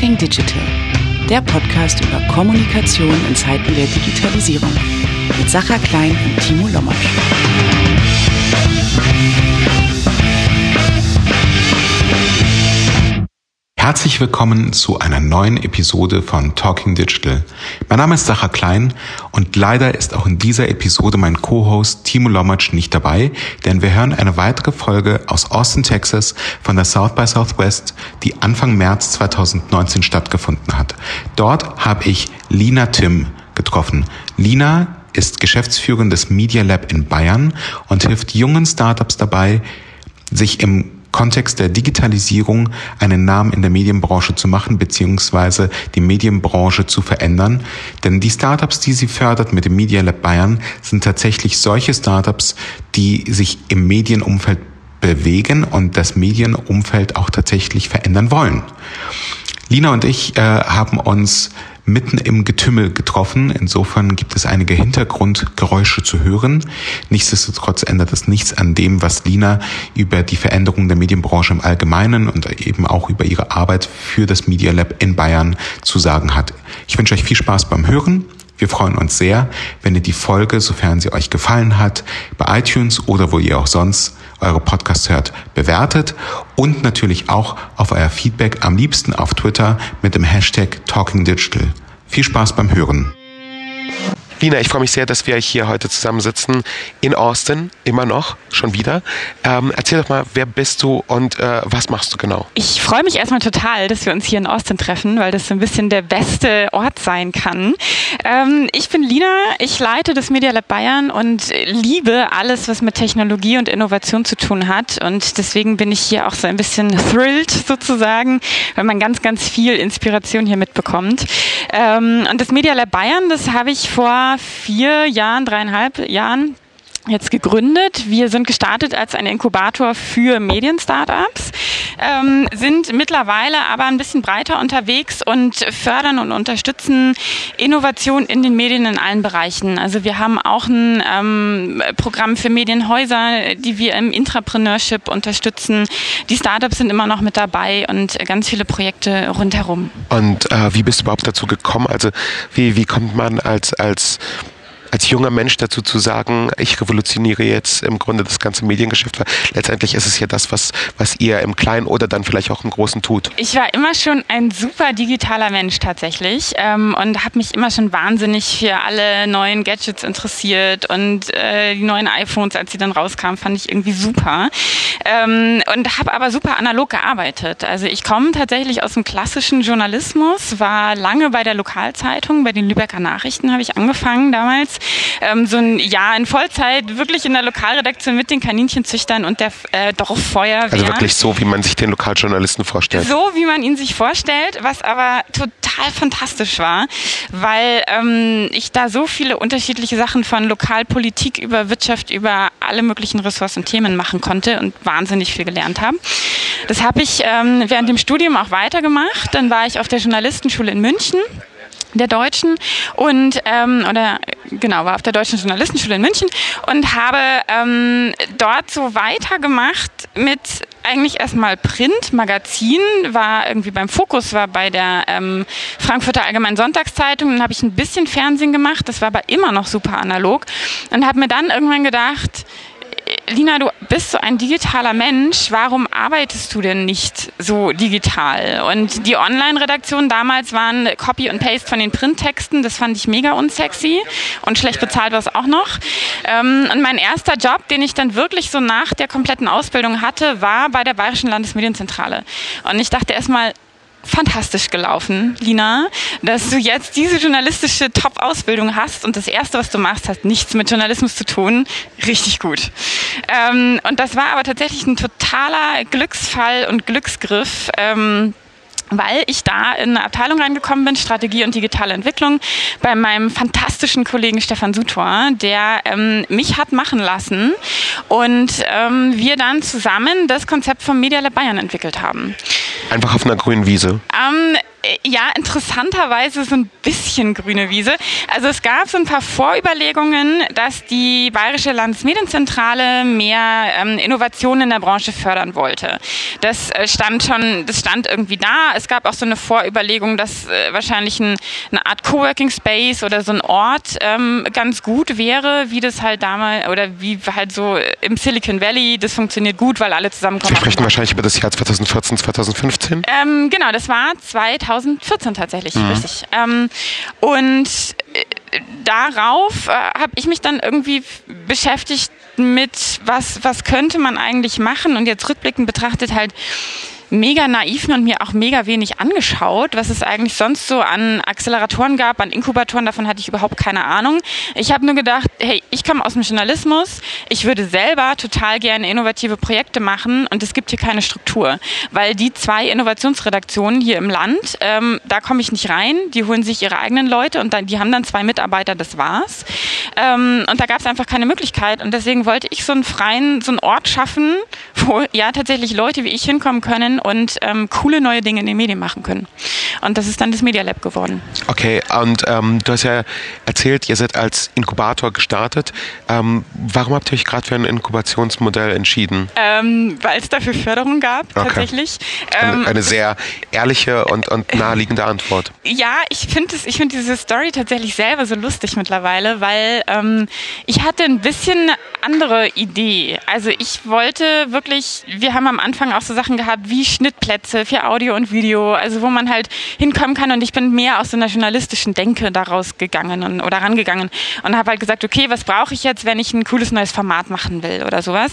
Talking Digital, der Podcast über Kommunikation in Zeiten der Digitalisierung. Mit Sacha Klein und Timo Lommatsch. Herzlich willkommen zu einer neuen Episode von Talking Digital. Mein Name ist Sacha Klein und leider ist auch in dieser Episode mein Co-Host Timo Lomatsch nicht dabei, denn wir hören eine weitere Folge aus Austin, Texas von der South by Southwest, die Anfang März 2019 stattgefunden hat. Dort habe ich Lina Tim getroffen. Lina ist Geschäftsführerin des Media Lab in Bayern und hilft jungen Startups dabei, sich im Kontext der Digitalisierung einen Namen in der Medienbranche zu machen, beziehungsweise die Medienbranche zu verändern. Denn die Startups, die sie fördert mit dem Media Lab Bayern, sind tatsächlich solche Startups, die sich im Medienumfeld bewegen und das Medienumfeld auch tatsächlich verändern wollen. Lina und ich äh, haben uns mitten im Getümmel getroffen. Insofern gibt es einige Hintergrundgeräusche zu hören. Nichtsdestotrotz ändert es nichts an dem, was Lina über die Veränderung der Medienbranche im Allgemeinen und eben auch über ihre Arbeit für das Media Lab in Bayern zu sagen hat. Ich wünsche euch viel Spaß beim Hören. Wir freuen uns sehr, wenn ihr die Folge, sofern sie euch gefallen hat, bei iTunes oder wo ihr auch sonst eure Podcasts hört, bewertet und natürlich auch auf euer Feedback am liebsten auf Twitter mit dem Hashtag TalkingDigital. Viel Spaß beim Hören. Lina, ich freue mich sehr, dass wir hier heute zusammensitzen in Austin, immer noch, schon wieder. Ähm, erzähl doch mal, wer bist du und äh, was machst du genau? Ich freue mich erstmal total, dass wir uns hier in Austin treffen, weil das so ein bisschen der beste Ort sein kann. Ähm, ich bin Lina, ich leite das Media Lab Bayern und liebe alles, was mit Technologie und Innovation zu tun hat. Und deswegen bin ich hier auch so ein bisschen thrilled sozusagen, weil man ganz, ganz viel Inspiration hier mitbekommt. Ähm, und das Media Lab Bayern, das habe ich vor vier Jahren, dreieinhalb Jahren jetzt gegründet. Wir sind gestartet als ein Inkubator für Medien-Startups, ähm, sind mittlerweile aber ein bisschen breiter unterwegs und fördern und unterstützen Innovation in den Medien in allen Bereichen. Also wir haben auch ein ähm, Programm für Medienhäuser, die wir im Intrapreneurship unterstützen. Die Startups sind immer noch mit dabei und ganz viele Projekte rundherum. Und äh, wie bist du überhaupt dazu gekommen? Also wie, wie kommt man als, als als junger Mensch dazu zu sagen, ich revolutioniere jetzt im Grunde das ganze Mediengeschäft, weil letztendlich ist es ja das, was, was ihr im Kleinen oder dann vielleicht auch im Großen tut. Ich war immer schon ein super digitaler Mensch tatsächlich ähm, und habe mich immer schon wahnsinnig für alle neuen Gadgets interessiert und äh, die neuen iPhones, als sie dann rauskamen, fand ich irgendwie super ähm, und habe aber super analog gearbeitet. Also ich komme tatsächlich aus dem klassischen Journalismus, war lange bei der Lokalzeitung, bei den Lübecker Nachrichten habe ich angefangen damals ähm, so ein Jahr in Vollzeit wirklich in der Lokalredaktion mit den Kaninchenzüchtern und der äh, Dorffeuerwehr. Also wirklich so, wie man sich den Lokaljournalisten vorstellt. So, wie man ihn sich vorstellt, was aber total fantastisch war, weil ähm, ich da so viele unterschiedliche Sachen von Lokalpolitik über Wirtschaft, über alle möglichen Ressourcen und Themen machen konnte und wahnsinnig viel gelernt habe. Das habe ich ähm, während dem Studium auch weitergemacht. Dann war ich auf der Journalistenschule in München der Deutschen und ähm, oder genau war auf der Deutschen Journalistenschule in München und habe ähm, dort so weitergemacht mit eigentlich erstmal Print, Magazin, war irgendwie beim Fokus, war bei der ähm, Frankfurter Allgemeinen Sonntagszeitung, dann habe ich ein bisschen Fernsehen gemacht, das war aber immer noch super analog und habe mir dann irgendwann gedacht, Lina, du bist so ein digitaler Mensch. Warum arbeitest du denn nicht so digital? Und die Online-Redaktionen damals waren Copy und Paste von den Printtexten. Das fand ich mega unsexy und schlecht bezahlt war es auch noch. Ähm, und mein erster Job, den ich dann wirklich so nach der kompletten Ausbildung hatte, war bei der Bayerischen Landesmedienzentrale. Und ich dachte erstmal, fantastisch gelaufen, Lina, dass du jetzt diese journalistische Top-Ausbildung hast und das Erste, was du machst, hat nichts mit Journalismus zu tun. Richtig gut. Ähm, und das war aber tatsächlich ein totaler Glücksfall und Glücksgriff. Ähm, weil ich da in eine Abteilung reingekommen bin, Strategie und digitale Entwicklung, bei meinem fantastischen Kollegen Stefan Sutor, der ähm, mich hat machen lassen und ähm, wir dann zusammen das Konzept vom Media Lab Bayern entwickelt haben. Einfach auf einer grünen Wiese? Ähm, Äh, ja, interessanterweise so ein bisschen grüne Wiese. Also es gab so ein paar Vorüberlegungen, dass die Bayerische Landesmedienzentrale mehr ähm, Innovationen in der Branche fördern wollte. Das äh, stand schon, das stand irgendwie da. Es gab auch so eine Vorüberlegung, dass äh, wahrscheinlich ein, eine Art Coworking Space oder so ein Ort ähm, ganz gut wäre, wie das halt damals oder wie halt so im Silicon Valley, das funktioniert gut, weil alle zusammenkommen. Sie sprechen wahrscheinlich über das Jahr 2014, 2015? Ähm, genau, das war 2000 2014 tatsächlich, mhm. richtig. Ähm, und äh, darauf äh, habe ich mich dann irgendwie beschäftigt mit, was, was könnte man eigentlich machen und jetzt rückblickend betrachtet halt, mega naiv und mir auch mega wenig angeschaut, was es eigentlich sonst so an Acceleratoren gab, an Inkubatoren, davon hatte ich überhaupt keine Ahnung. Ich habe nur gedacht, hey, ich komme aus dem Journalismus, ich würde selber total gerne innovative Projekte machen und es gibt hier keine Struktur, weil die zwei Innovationsredaktionen hier im Land, ähm, da komme ich nicht rein, die holen sich ihre eigenen Leute und dann, die haben dann zwei Mitarbeiter, das war's. Ähm, und da gab es einfach keine Möglichkeit und deswegen wollte ich so einen freien, so einen Ort schaffen, wo ja tatsächlich Leute wie ich hinkommen können und ähm, coole neue Dinge in den Medien machen können. Und das ist dann das Media Lab geworden. Okay, und ähm, du hast ja erzählt, ihr seid als Inkubator gestartet. Ähm, warum habt ihr euch gerade für ein Inkubationsmodell entschieden? Ähm, Weil es dafür Förderung gab, okay. tatsächlich. Eine, ähm, eine, sehr ehrliche und, und naheliegende Antwort. Ja, ich finde find diese Story tatsächlich selber so lustig mittlerweile, weil ähm, ich hatte ein bisschen andere Idee. Also ich wollte wirklich, wir haben am Anfang auch so Sachen gehabt wie Schnittplätze für Audio und Video, also wo man halt hinkommen kann und ich bin mehr aus so einer journalistischen Denke daraus gegangen und, oder rangegangen und habe halt gesagt, okay, was brauche ich jetzt, wenn ich ein cooles neues Format machen will oder sowas.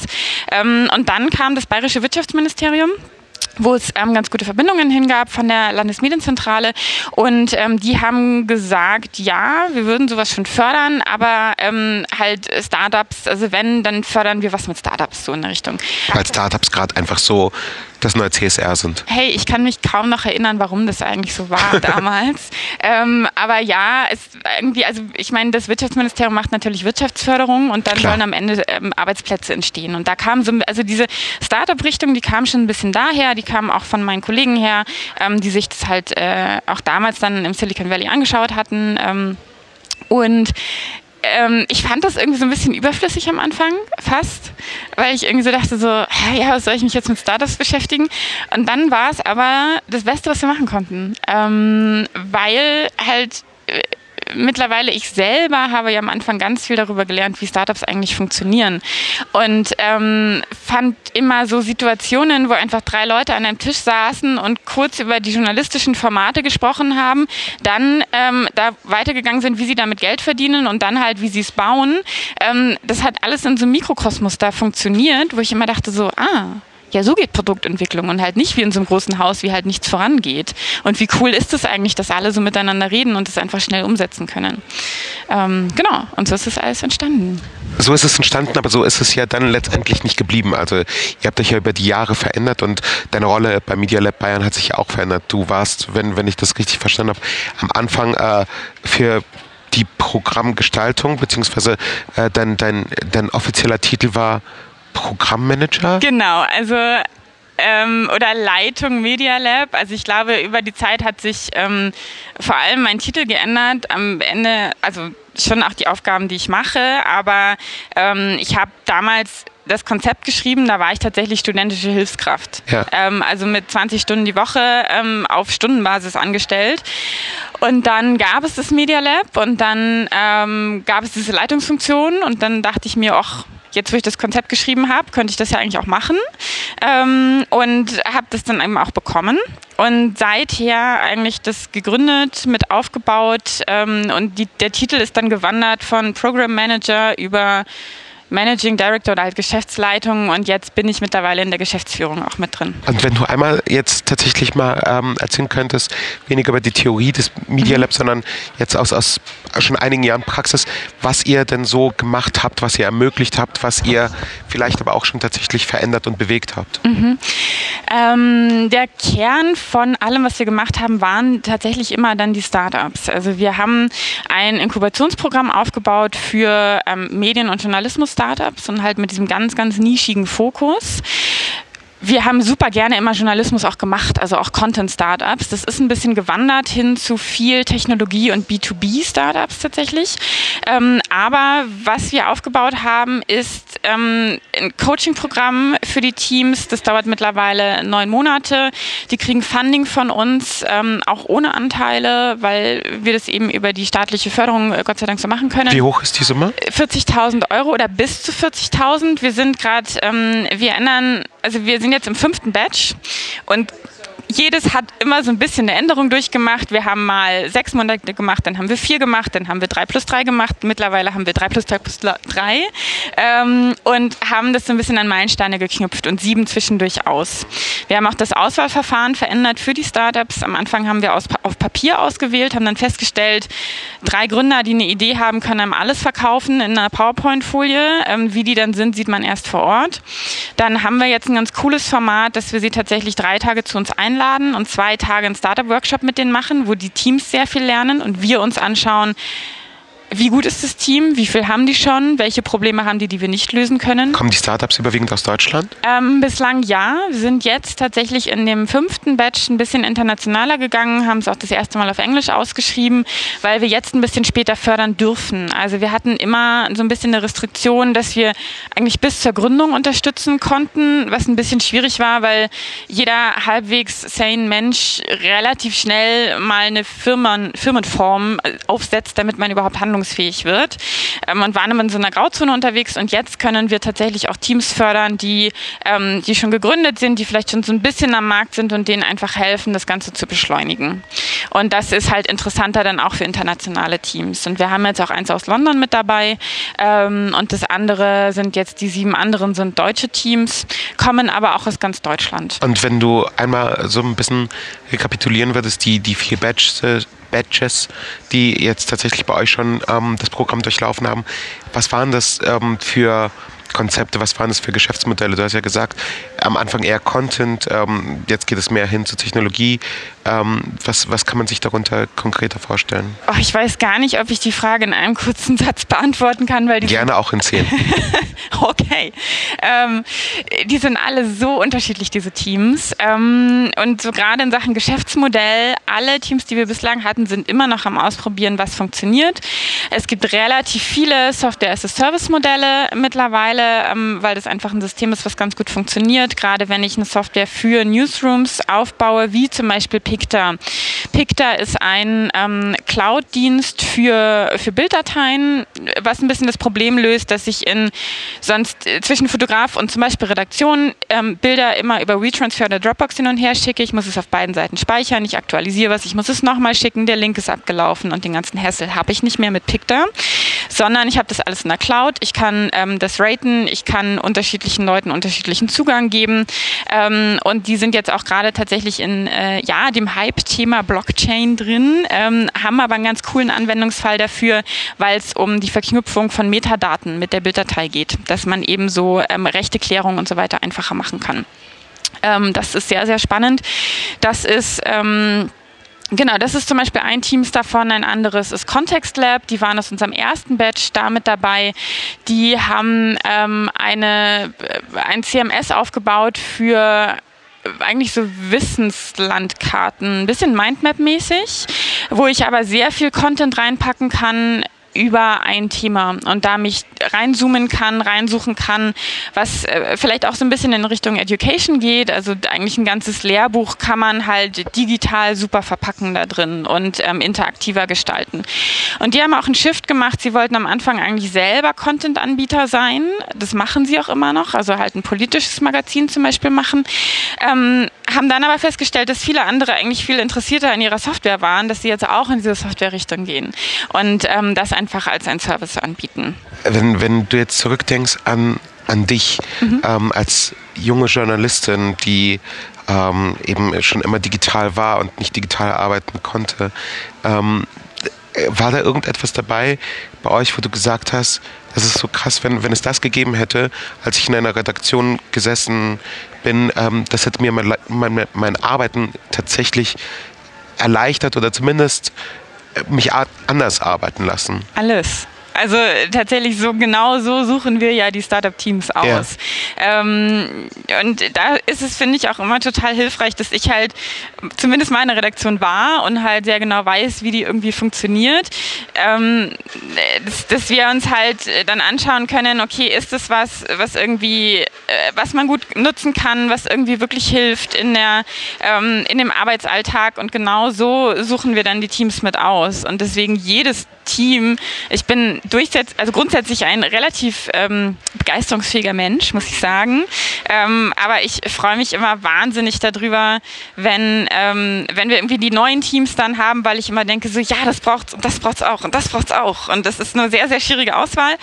Ähm, und dann kam das Bayerische Wirtschaftsministerium wo es ähm, ganz gute Verbindungen hingab von der Landesmedienzentrale. Und ähm, die haben gesagt, ja, wir würden sowas schon fördern, aber ähm, halt Startups, also wenn, dann fördern wir was mit Startups so in der Richtung. Weil Startups gerade einfach so das neue CSR sind. Hey, ich kann mich kaum noch erinnern, warum das eigentlich so war damals. ähm, aber ja, es irgendwie, also ich meine, das Wirtschaftsministerium macht natürlich Wirtschaftsförderung und dann Klar. sollen am Ende ähm, Arbeitsplätze entstehen. Und da kam so, also diese Startup-Richtung, die kam schon ein bisschen daher, die kam auch von meinen Kollegen her, ähm, die sich das halt äh, auch damals dann im Silicon Valley angeschaut hatten. Ähm, und ähm, ich fand das irgendwie so ein bisschen überflüssig am Anfang, fast, weil ich irgendwie so dachte, so, ja, was soll ich mich jetzt mit Startups beschäftigen? Und dann war es aber das Beste, was wir machen konnten, ähm, weil halt äh, mittlerweile ich selber habe ja am Anfang ganz viel darüber gelernt, wie Startups eigentlich funktionieren. Und ähm, fand immer so Situationen, wo einfach drei Leute an einem Tisch saßen und kurz über die journalistischen Formate gesprochen haben, dann ähm, da weitergegangen sind, wie sie damit Geld verdienen und dann halt, wie sie es bauen. Ähm, das hat alles in so einem Mikrokosmos da funktioniert, wo ich immer dachte so, ah, ja, so geht Produktentwicklung und halt nicht wie in so einem großen Haus, wie halt nichts vorangeht. Und wie cool ist es eigentlich, dass alle so miteinander reden und es einfach schnell umsetzen können. Ähm, genau, und so ist es alles entstanden. So ist es entstanden, aber so ist es ja dann letztendlich nicht geblieben. Also ihr habt euch ja über die Jahre verändert und deine Rolle bei Media Lab Bayern hat sich ja auch verändert. Du warst, wenn, wenn ich das richtig verstanden habe, am Anfang äh, für die Programmgestaltung, beziehungsweise äh, dein, dein, dein offizieller Titel war Programmmanager? Genau, also ähm, oder Leitung Media Lab. Also ich glaube, über die Zeit hat sich ähm, vor allem mein Titel geändert. Am Ende, also schon auch die Aufgaben, die ich mache, aber ähm, ich habe damals das Konzept geschrieben, da war ich tatsächlich studentische Hilfskraft. Ja. Ähm, also mit 20 Stunden die Woche ähm, auf Stundenbasis angestellt. Und dann gab es das Media Lab und dann ähm, gab es diese Leitungsfunktion und dann dachte ich mir, ach, jetzt, wo ich das Konzept geschrieben habe, könnte ich das ja eigentlich auch machen. Ähm, und habe das dann eben auch bekommen. Und seither eigentlich das gegründet, mit aufgebaut. Ähm, und die, der Titel ist dann gewandert von Program Manager über Managing Director oder halt Geschäftsleitung und jetzt bin ich mittlerweile in der Geschäftsführung auch mit drin. Und wenn du einmal jetzt tatsächlich mal ähm, erzählen könntest, weniger über die Theorie des Media Labs, mhm. sondern jetzt aus, aus schon einigen Jahren Praxis, was ihr denn so gemacht habt, was ihr ermöglicht habt, was ihr vielleicht aber auch schon tatsächlich verändert und bewegt habt. Mhm. Ähm, der Kern von allem, was wir gemacht haben, waren tatsächlich immer dann die Startups. Also wir haben ein Inkubationsprogramm aufgebaut für ähm, Medien- und Journalismus-Startups und halt mit diesem ganz, ganz nischigen Fokus wir haben super gerne immer Journalismus auch gemacht, also auch Content-Startups. Das ist ein bisschen gewandert hin zu viel Technologie- und B2B-Startups tatsächlich. Ähm, aber was wir aufgebaut haben, ist ähm, ein Coaching-Programm für die Teams. Das dauert mittlerweile neun Monate. Die kriegen Funding von uns, ähm, auch ohne Anteile, weil wir das eben über die staatliche Förderung äh, Gott sei Dank so machen können. Wie hoch ist die Summe? 40.000 Euro oder bis zu 40.000. Wir sind gerade, ähm, wir ändern, also wir sind jetzt im fünften Batch und jedes hat immer so ein bisschen eine Änderung durchgemacht. Wir haben mal sechs Monate gemacht, dann haben wir vier gemacht, dann haben wir drei plus drei gemacht. Mittlerweile haben wir drei plus drei plus drei ähm, und haben das so ein bisschen an Meilensteine geknüpft und sieben zwischendurch aus. Wir haben auch das Auswahlverfahren verändert für die Startups. Am Anfang haben wir aus, auf Papier ausgewählt, haben dann festgestellt, drei Gründer, die eine Idee haben, können einem alles verkaufen in einer PowerPoint-Folie. Ähm, wie die dann sind, sieht man erst vor Ort. Dann haben wir jetzt ein ganz cooles Format, dass wir sie tatsächlich drei Tage zu uns einladen einladen und zwei Tage einen Startup-Workshop mit denen machen, wo die Teams sehr viel lernen und wir uns anschauen, wie gut ist das Team? Wie viel haben die schon? Welche Probleme haben die, die wir nicht lösen können? Kommen die Startups überwiegend aus Deutschland? Ähm, bislang ja. Wir sind jetzt tatsächlich in dem fünften Batch ein bisschen internationaler gegangen, haben es auch das erste Mal auf Englisch ausgeschrieben, weil wir jetzt ein bisschen später fördern dürfen. Also wir hatten immer so ein bisschen eine Restriktion, dass wir eigentlich bis zur Gründung unterstützen konnten, was ein bisschen schwierig war, weil jeder halbwegs sane Mensch relativ schnell mal eine Firmen, Firmenform aufsetzt, damit man überhaupt handelt handlungsfähig wird. Ähm, und waren immer in so einer Grauzone unterwegs und jetzt können wir tatsächlich auch Teams fördern, die, ähm, die schon gegründet sind, die vielleicht schon so ein bisschen am Markt sind und denen einfach helfen, das Ganze zu beschleunigen. Und das ist halt interessanter dann auch für internationale Teams. Und wir haben jetzt auch eins aus London mit dabei ähm, und das andere sind jetzt, die sieben anderen sind deutsche Teams, kommen aber auch aus ganz Deutschland. Und wenn du einmal so ein bisschen rekapitulieren würdest, die, die vier Batches, Batches, die jetzt tatsächlich bei euch schon ähm, das Programm durchlaufen haben. Was waren das ähm, für Konzepte, was waren das für Geschäftsmodelle? Du hast ja gesagt, am Anfang eher Content, ähm, jetzt geht es mehr hin zur Technologie. Ähm, was, was kann man sich darunter konkreter vorstellen? Oh, ich weiß gar nicht, ob ich die Frage in einem kurzen Satz beantworten kann, weil die gerne auch in zehn. okay, ähm, die sind alle so unterschiedlich diese Teams ähm, und so gerade in Sachen Geschäftsmodell. Alle Teams, die wir bislang hatten, sind immer noch am Ausprobieren, was funktioniert. Es gibt relativ viele Software-as-a-Service-Modelle mittlerweile, ähm, weil das einfach ein System ist, was ganz gut funktioniert. Gerade wenn ich eine Software für Newsrooms aufbaue, wie zum Beispiel Picta. Picta ist ein ähm, Cloud-Dienst für, für Bilddateien, was ein bisschen das Problem löst, dass ich in sonst äh, zwischen Fotograf und zum Beispiel Redaktion ähm, Bilder immer über WeTransfer oder Dropbox hin und her schicke. Ich muss es auf beiden Seiten speichern, ich aktualisiere was, ich muss es nochmal schicken, der Link ist abgelaufen und den ganzen Hassel habe ich nicht mehr mit Picta, sondern ich habe das alles in der Cloud. Ich kann ähm, das raten, ich kann unterschiedlichen Leuten unterschiedlichen Zugang geben ähm, und die sind jetzt auch gerade tatsächlich in äh, ja dem Hype-Thema Blockchain drin, ähm, haben aber einen ganz coolen Anwendungsfall dafür, weil es um die Verknüpfung von Metadaten mit der Bilddatei geht, dass man eben so ähm, Rechteklärung und so weiter einfacher machen kann. Ähm, das ist sehr, sehr spannend. Das ist ähm, Genau, das ist zum Beispiel ein Teams davon, ein anderes ist Context Lab, die waren aus unserem ersten Batch damit dabei. Die haben ähm, eine, äh, ein CMS aufgebaut für eigentlich so Wissenslandkarten, ein bisschen Mindmap-mäßig, wo ich aber sehr viel Content reinpacken kann, über ein Thema und da mich reinzoomen kann, reinsuchen kann, was äh, vielleicht auch so ein bisschen in Richtung Education geht. Also eigentlich ein ganzes Lehrbuch kann man halt digital super verpacken da drin und ähm, interaktiver gestalten. Und die haben auch einen Shift gemacht. Sie wollten am Anfang eigentlich selber Content-Anbieter sein. Das machen sie auch immer noch. Also halt ein politisches Magazin zum Beispiel machen. Ähm, haben dann aber festgestellt, dass viele andere eigentlich viel interessierter in ihrer Software waren, dass sie jetzt auch in diese Software-Richtung gehen und ähm, das einfach als ein Service anbieten. Wenn, wenn du jetzt zurückdenkst an, an dich mhm. ähm, als junge Journalistin, die ähm, eben schon immer digital war und nicht digital arbeiten konnte, ähm, war da irgendetwas dabei bei euch, wo du gesagt hast, das ist so krass, wenn, wenn es das gegeben hätte, als ich in einer Redaktion gesessen bin, ähm, das hätte mir mein, mein, mein Arbeiten tatsächlich erleichtert oder zumindest äh, mich anders arbeiten lassen? Alles. Also tatsächlich so genau so suchen wir ja die Startup-Teams aus. Ja. Ähm, und da ist es, finde ich, auch immer total hilfreich, dass ich halt zumindest meine Redaktion war und halt sehr genau weiß, wie die irgendwie funktioniert. Ähm, dass, dass, wir uns halt dann anschauen können, okay, ist das was, was irgendwie, äh, was man gut nutzen kann, was irgendwie wirklich hilft in der, ähm, in dem Arbeitsalltag und genau so suchen wir dann die Teams mit aus. Und deswegen jedes Team, ich bin durchsetz, also grundsätzlich ein relativ ähm, begeisterungsfähiger Mensch, muss ich sagen. Ähm, aber ich freue mich immer wahnsinnig darüber, wenn, ähm, wenn wir irgendwie die neuen Teams dann haben, weil ich immer denke, so ja, das braucht's und das braucht's auch und das braucht's auch. Und das ist eine sehr, sehr schwierige Auswahl.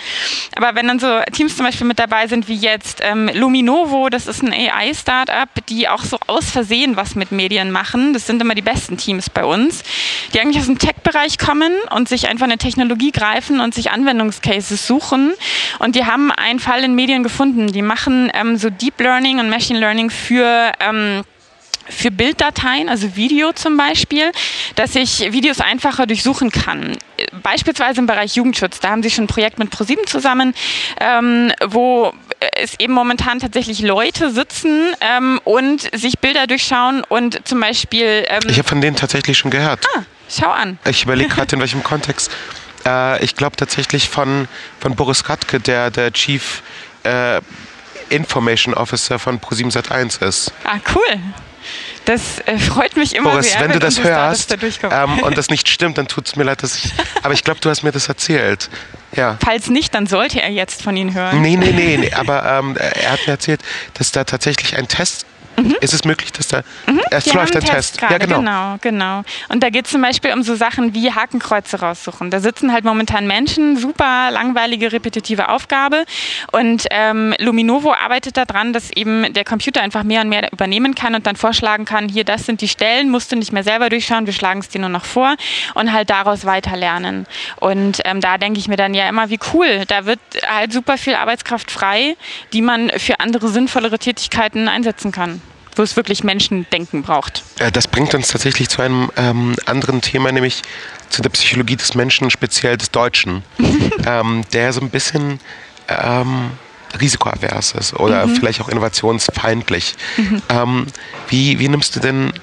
Aber wenn dann so Teams zum Beispiel mit dabei sind wie jetzt ähm, Luminovo, das ist ein AI-Startup, die auch so aus Versehen was mit Medien machen. Das sind immer die besten Teams bei uns, die eigentlich aus dem Tech-Bereich kommen und sich einfach eine Technologie greifen und sich Anwendungscases suchen. Und die haben einen Fall in Medien gefunden. Die machen ähm, so Deep Learning und Machine Learning für ähm, für Bilddateien, also Video zum Beispiel, dass ich Videos einfacher durchsuchen kann. Beispielsweise im Bereich Jugendschutz, da haben sie schon ein Projekt mit ProSieben zusammen, ähm, wo es eben momentan tatsächlich Leute sitzen ähm, und sich Bilder durchschauen und zum Beispiel... Ähm ich habe von denen tatsächlich schon gehört. Ah, schau an. Ich überlege gerade, in welchem Kontext. Äh, ich glaube tatsächlich von, von Boris Katke, der, der Chief... Äh, Information Officer von Pro7 Sat1 ist. Ah, cool. Das äh, freut mich immer Boris, sehr. wenn du das hörst da ähm, und das nicht stimmt, dann tut es mir leid, dass ich. Aber ich glaube, du hast mir das erzählt. Ja. Falls nicht, dann sollte er jetzt von Ihnen hören. Nee, nee, nee, nee. aber ähm, er hat mir erzählt, dass da tatsächlich ein Test Mhm. Ist es möglich, dass da mhm. erst läuft der Test? Grade. Ja, genau. genau, genau. Und da geht es zum Beispiel um so Sachen wie Hakenkreuze raussuchen. Da sitzen halt momentan Menschen, super langweilige, repetitive Aufgabe. Und ähm, Luminovo arbeitet daran, dass eben der Computer einfach mehr und mehr übernehmen kann und dann vorschlagen kann, hier, das sind die Stellen, musst du nicht mehr selber durchschauen, wir schlagen es dir nur noch vor und halt daraus weiter lernen. Und ähm, da denke ich mir dann ja immer, wie cool, da wird halt super viel Arbeitskraft frei, die man für andere sinnvollere Tätigkeiten einsetzen kann wo es wirklich Menschendenken braucht. Das bringt uns tatsächlich zu einem ähm, anderen Thema, nämlich zu der Psychologie des Menschen, speziell des Deutschen, ähm, der so ein bisschen ähm, risikoavers ist oder mhm. vielleicht auch innovationsfeindlich. Mhm. Ähm, wie, wie nimmst du denn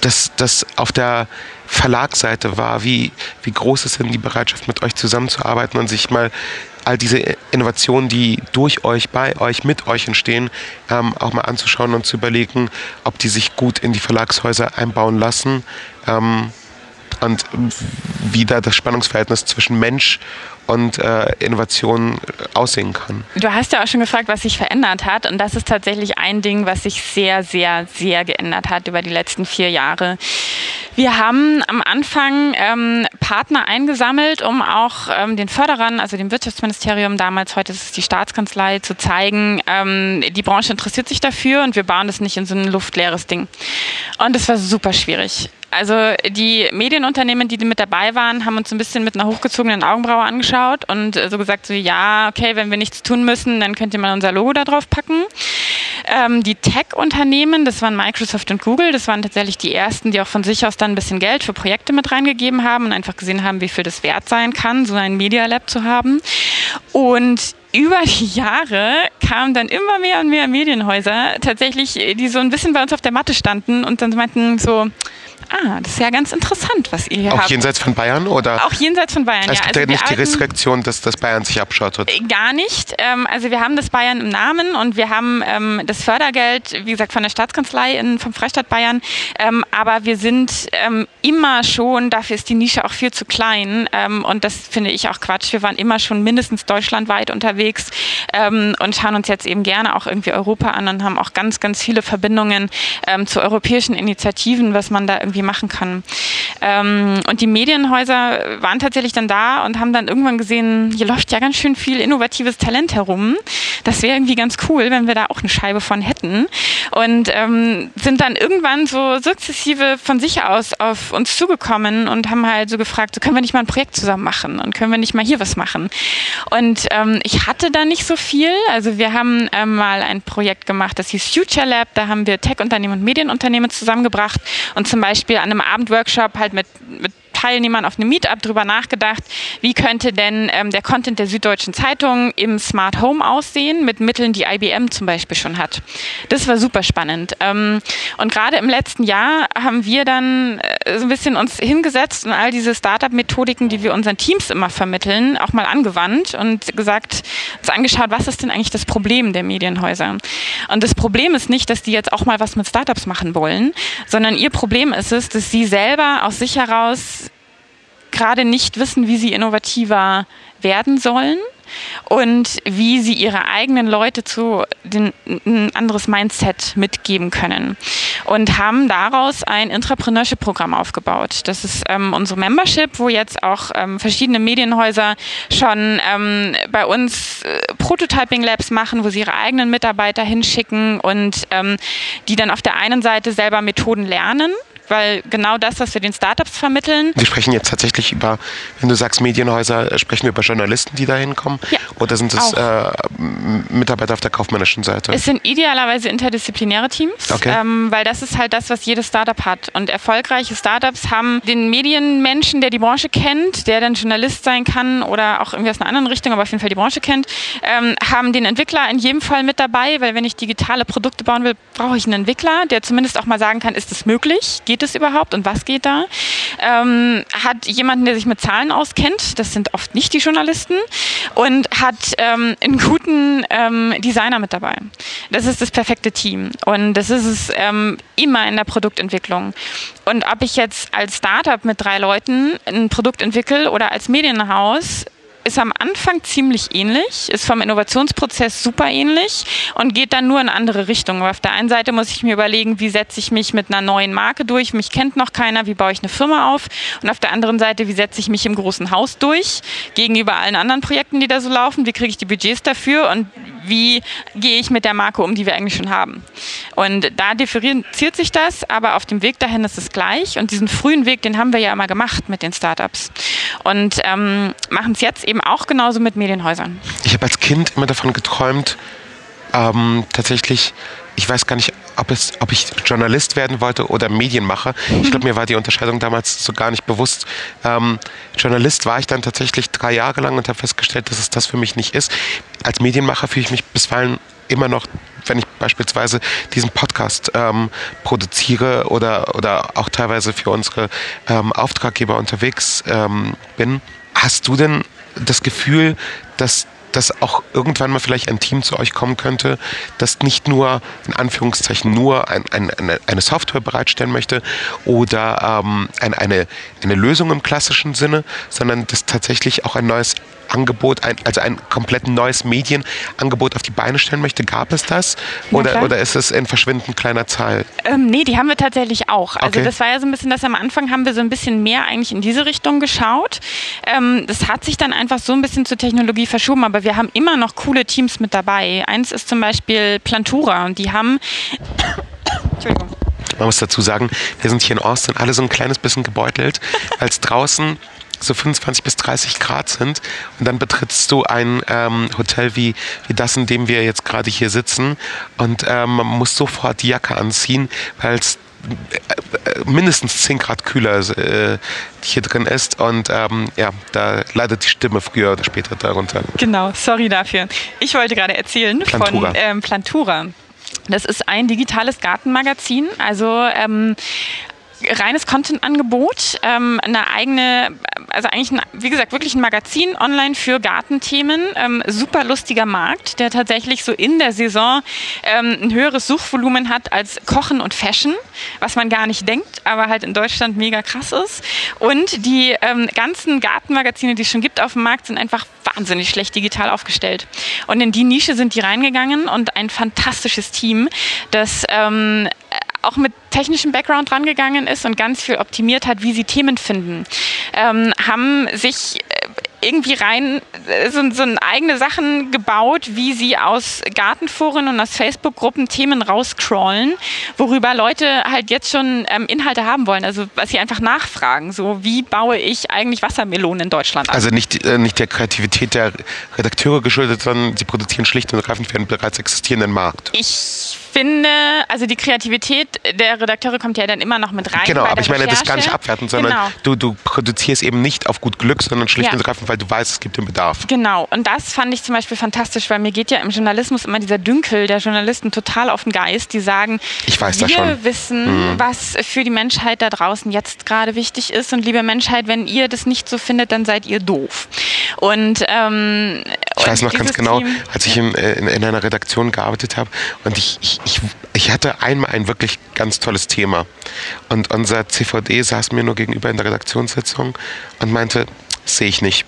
das, das auf der Verlagsseite wahr? Wie, wie groß ist denn die Bereitschaft, mit euch zusammenzuarbeiten und sich mal all diese Innovationen, die durch euch, bei euch, mit euch entstehen, ähm, auch mal anzuschauen und zu überlegen, ob die sich gut in die Verlagshäuser einbauen lassen ähm, und wie da das Spannungsverhältnis zwischen Mensch und äh, Innovation aussehen kann. Du hast ja auch schon gefragt, was sich verändert hat. Und das ist tatsächlich ein Ding, was sich sehr, sehr, sehr geändert hat über die letzten vier Jahre. Wir haben am Anfang ähm, Partner eingesammelt, um auch ähm, den Förderern, also dem Wirtschaftsministerium damals, heute ist es die Staatskanzlei, zu zeigen, ähm, die Branche interessiert sich dafür und wir bauen das nicht in so ein luftleeres Ding. Und es war super schwierig. Also die Medienunternehmen, die mit dabei waren, haben uns ein bisschen mit einer hochgezogenen Augenbraue angeschaut und so gesagt, so ja, okay, wenn wir nichts tun müssen, dann könnt ihr mal unser Logo da drauf packen. Ähm, die Tech-Unternehmen, das waren Microsoft und Google, das waren tatsächlich die ersten, die auch von sich aus dann ein bisschen Geld für Projekte mit reingegeben haben und einfach gesehen haben, wie viel das wert sein kann, so ein Media Lab zu haben. Und über die Jahre kamen dann immer mehr und mehr Medienhäuser tatsächlich, die so ein bisschen bei uns auf der Matte standen und dann meinten so, Ah, das ist ja ganz interessant, was ihr hier auch habt. Auch jenseits von Bayern, oder? Auch jenseits von Bayern, es ja. Es gibt also ja nicht die Restriktion, dass das Bayern sich abschottet. Äh, gar nicht. Ähm, also wir haben das Bayern im Namen und wir haben ähm, das Fördergeld, wie gesagt, von der Staatskanzlei in, vom Freistaat Bayern. Ähm, aber wir sind immer schon, dafür ist die Nische auch viel zu klein. und das finde ich auch Quatsch. Wir waren immer schon mindestens deutschlandweit unterwegs und schauen uns jetzt eben gerne auch irgendwie Europa an und haben auch ganz, ganz viele Verbindungen zu europäischen Initiativen, was man da irgendwie machen kann. Ähm, und die Medienhäuser waren tatsächlich dann da und haben dann irgendwann gesehen, hier läuft ja ganz schön viel innovatives Talent herum. Das wäre irgendwie ganz cool, wenn wir da auch eine Scheibe von hätten. Und ähm, sind dann irgendwann so sukzessive von sich aus auf uns zugekommen und haben halt so gefragt, so können wir nicht mal ein Projekt zusammen machen und können wir nicht mal hier was machen. Und ähm, ich hatte da nicht so viel. Also wir haben ähm, mal ein Projekt gemacht, das hieß Future Lab. Da haben wir Tech-Unternehmen und Medienunternehmen zusammengebracht und zum Beispiel an einem Abendworkshop halt mit, mit Teilnehmern auf einem Meetup drüber nachgedacht, wie könnte denn ähm, der Content der Süddeutschen Zeitung im Smart Home aussehen, mit Mitteln, die IBM zum Beispiel schon hat. Das war super spannend. Ähm, und gerade im letzten Jahr haben wir dann äh, so ein bisschen uns hingesetzt und all diese Startup-Methodiken, die wir unseren Teams immer vermitteln, auch mal angewandt und gesagt, uns angeschaut, was ist denn eigentlich das Problem der Medienhäuser? Und das Problem ist nicht, dass die jetzt auch mal was mit Startups machen wollen, sondern ihr Problem ist es, dass sie selber aus sich heraus gerade nicht wissen, wie sie innovativer werden sollen und wie sie ihre eigenen Leute zu den, ein anderes Mindset mitgeben können. Und haben daraus ein Intrapreneurship-Programm aufgebaut. Das ist ähm, unsere Membership, wo jetzt auch ähm, verschiedene Medienhäuser schon ähm, bei uns äh, Prototyping-Labs machen, wo sie ihre eigenen Mitarbeiter hinschicken und ähm, die dann auf der einen Seite selber Methoden lernen weil genau das, was wir den Startups vermitteln. Wir sprechen jetzt tatsächlich über, wenn du sagst Medienhäuser, äh, sprechen wir über Journalisten, die da hinkommen? Ja, Oder sind es äh, Mitarbeiter auf der kaufmännischen Seite? Es sind idealerweise interdisziplinäre Teams, okay. ähm, weil das ist halt das, was jedes Startup hat. Und erfolgreiche Startups haben den Medienmenschen, der die Branche kennt, der dann Journalist sein kann oder auch irgendwie aus einer anderen Richtung, aber auf jeden Fall die Branche kennt, ähm, haben den Entwickler in jedem Fall mit dabei, weil wenn ich digitale Produkte bauen will, brauche ich einen Entwickler, der zumindest auch mal sagen kann, ist es möglich? Geht geht es überhaupt und was geht da? Ähm, hat jemanden, der sich mit Zahlen auskennt, das sind oft nicht die Journalisten, und hat ähm, einen guten ähm, Designer mit dabei. Das ist das perfekte Team und das ist es ähm, immer in der Produktentwicklung. Und ob ich jetzt als Startup mit drei Leuten ein Produkt entwickle oder als Medienhaus, ist am Anfang ziemlich ähnlich, ist vom Innovationsprozess super ähnlich und geht dann nur in andere Richtungen. auf der einen Seite muss ich mir überlegen, wie setze ich mich mit einer neuen Marke durch, mich kennt noch keiner, wie baue ich eine Firma auf? Und auf der anderen Seite, wie setze ich mich im großen Haus durch gegenüber allen anderen Projekten, die da so laufen, wie kriege ich die Budgets dafür? Und wie gehe ich mit der Marke um, die wir eigentlich schon haben. Und da differenziert sich das, aber auf dem Weg dahin ist es gleich und diesen frühen Weg, den haben wir ja immer gemacht mit den Startups und ähm, machen es jetzt eben auch genauso mit Medienhäusern. Ich habe als Kind immer davon geträumt, ähm, tatsächlich, ich weiß gar nicht, ob, es, ob ich Journalist werden wollte oder Medienmacher. Mhm. Ich glaube, mir war die Unterscheidung damals so gar nicht bewusst. Ähm, Journalist war ich dann tatsächlich drei Jahre lang und habe festgestellt, dass es das für mich nicht ist. Als Medienmacher fühle ich mich bisweilen immer noch wenn ich beispielsweise diesen Podcast ähm, produziere oder, oder auch teilweise für unsere ähm, Auftraggeber unterwegs ähm, bin. Hast du denn das Gefühl, dass dass auch irgendwann mal vielleicht ein Team zu euch kommen könnte, das nicht nur in Anführungszeichen nur ein, ein, eine, eine, Software bereitstellen möchte oder ähm, ein, eine, eine Lösung im klassischen Sinne, sondern das tatsächlich auch ein neues Angebot, ein, also ein komplett neues Medienangebot auf die Beine stellen möchte. Gab es das? Oder, oder ist es in verschwindend kleiner Zahl? Ähm, nee, die haben wir tatsächlich auch. Also okay. das war ja so ein bisschen, dass am Anfang haben wir so ein bisschen mehr eigentlich in diese Richtung geschaut. Ähm, das hat sich dann einfach so ein bisschen zur Technologie verschoben, aber wir haben immer noch coole Teams mit dabei. Eins ist zum Beispiel Plantura und die haben Entschuldigung. Man muss dazu sagen, wir sind hier in Austin alle so ein kleines bisschen gebeutelt, als draußen so 25 bis 30 Grad sind und dann betrittst du ein ähm, Hotel wie, wie das, in dem wir jetzt gerade hier sitzen und ähm, man muss sofort die Jacke anziehen, weil es äh, äh, mindestens 10 Grad kühler äh, hier drin ist und ähm, ja, da leidet die Stimme früher oder später darunter. Genau, sorry dafür. Ich wollte gerade erzählen Plantura. von ähm, Plantura. Das ist ein digitales Gartenmagazin, also ähm, reines Content-Angebot, ähm, eine eigene, also eigentlich, ein, wie gesagt, wirklich ein Magazin online für Gartenthemen. Ähm, super lustiger Markt, der tatsächlich so in der Saison ähm, ein höheres Suchvolumen hat als Kochen und Fashion, was man gar nicht denkt, aber halt in Deutschland mega krass ist. Und die ähm, ganzen Gartenmagazine, die es schon gibt auf dem Markt, sind einfach wahnsinnig schlecht digital aufgestellt. Und in die Nische sind die reingegangen und ein fantastisches Team, das ähm, auch mit technischem Background rangegangen ist und ganz viel optimiert hat, wie sie Themen finden, ähm, haben sich äh, irgendwie rein äh, so, so eigene Sachen gebaut, wie sie aus Gartenforen und aus Facebook-Gruppen Themen rauscrawlen, worüber Leute halt jetzt schon ähm, Inhalte haben wollen. Also was sie einfach nachfragen. So, wie baue ich eigentlich Wassermelonen in Deutschland an? Also nicht, äh, nicht der Kreativität der Redakteure geschuldet, sondern sie produzieren schlicht und ergreifend für einen bereits existierenden Markt. Ich finde, also die Kreativität der Redakteure kommt ja dann immer noch mit rein. Genau, aber ich meine, das ist gar nicht Recherche. abwertend, sondern Genau. du, du produzierst eben nicht auf gut Glück, sondern schlicht Ja. und ergreifend, weil du weißt, es gibt den Bedarf. Genau, und das fand ich zum Beispiel fantastisch, weil mir geht ja im Journalismus immer dieser Dünkel der Journalisten total auf den Geist, die sagen, Ich weiß wir das schon. Mhm. wissen, was für die Menschheit da draußen jetzt gerade wichtig ist und liebe Menschheit, wenn ihr das nicht so findet, dann seid ihr doof. Und ähm, Ich weiß noch ganz genau, als ich in, äh, in, in einer Redaktion gearbeitet habe und ich, ich, ich, ich hatte einmal ein wirklich ganz tolles Thema. Und unser CVD saß mir nur gegenüber in der Redaktionssitzung und meinte, sehe ich nicht.